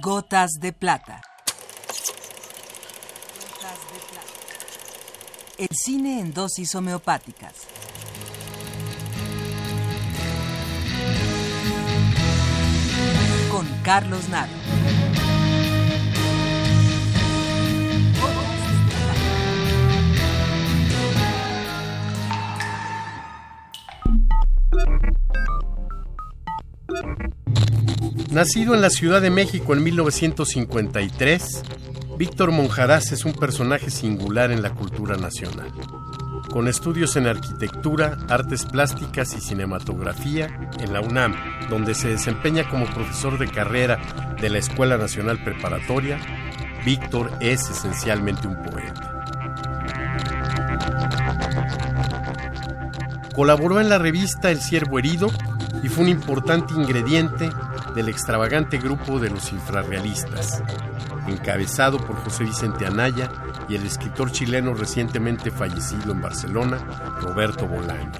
Gotas de plata. El cine en dosis homeopáticas. Con Carlos Naro. Nacido en la Ciudad de México en 1953, Víctor Monjaraz es un personaje singular en la cultura nacional. Con estudios en arquitectura, artes plásticas y cinematografía en la UNAM, donde se desempeña como profesor de carrera de la Escuela Nacional Preparatoria, Víctor es esencialmente un poeta. Colaboró en la revista El Ciervo Herido y fue un importante ingrediente del extravagante grupo de los infrarrealistas, encabezado por José Vicente Anaya y el escritor chileno recientemente fallecido en Barcelona, Roberto Bolaño.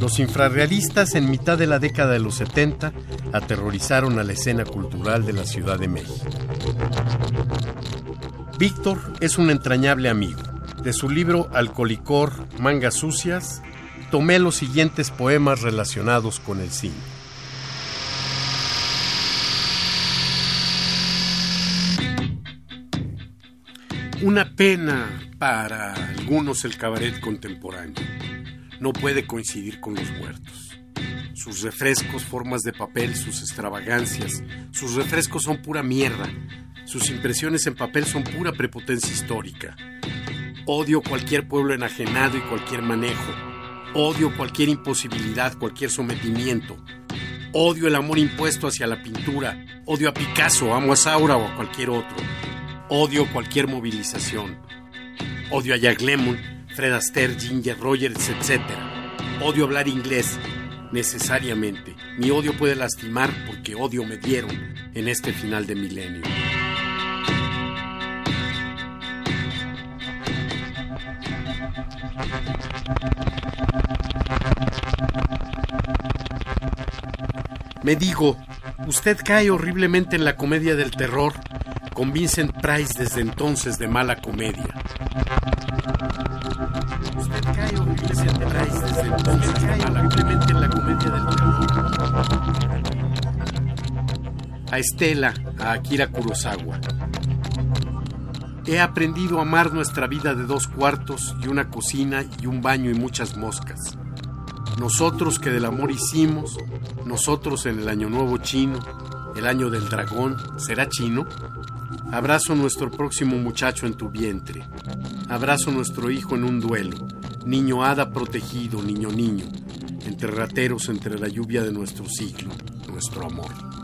Los infrarrealistas en mitad de la década de los 70 aterrorizaron a la escena cultural de la Ciudad de México. Víctor es un entrañable amigo. De su libro Alcolicor, Mangas Sucias, tomé los siguientes poemas relacionados con el cine. Una pena para algunos el cabaret contemporáneo. No puede coincidir con los muertos. Sus refrescos, formas de papel, sus extravagancias, sus refrescos son pura mierda. Sus impresiones en papel son pura prepotencia histórica. Odio cualquier pueblo enajenado y cualquier manejo. Odio cualquier imposibilidad, cualquier sometimiento. Odio el amor impuesto hacia la pintura. Odio a Picasso, amo a Saura o a cualquier otro. Odio cualquier movilización. Odio a Jack Lemmon, Fred Astaire, Ginger Rogers, etc. Odio hablar inglés, necesariamente. Mi odio puede lastimar porque odio me dieron en este final de milenio. Me digo, usted cae horriblemente en la comedia del terror con Vincent Price desde entonces de mala comedia. Usted cae Vincent Price desde entonces en la comedia del A Estela, a Akira Kurosawa. He aprendido a amar nuestra vida de dos cuartos y una cocina y un baño y muchas moscas. Nosotros que del amor hicimos, nosotros en el año nuevo chino, el año del dragón, ¿será chino? Abrazo nuestro próximo muchacho en tu vientre. Abrazo nuestro hijo en un duelo. Niño hada protegido, niño niño. Entre rateros, entre la lluvia de nuestro siglo, nuestro amor.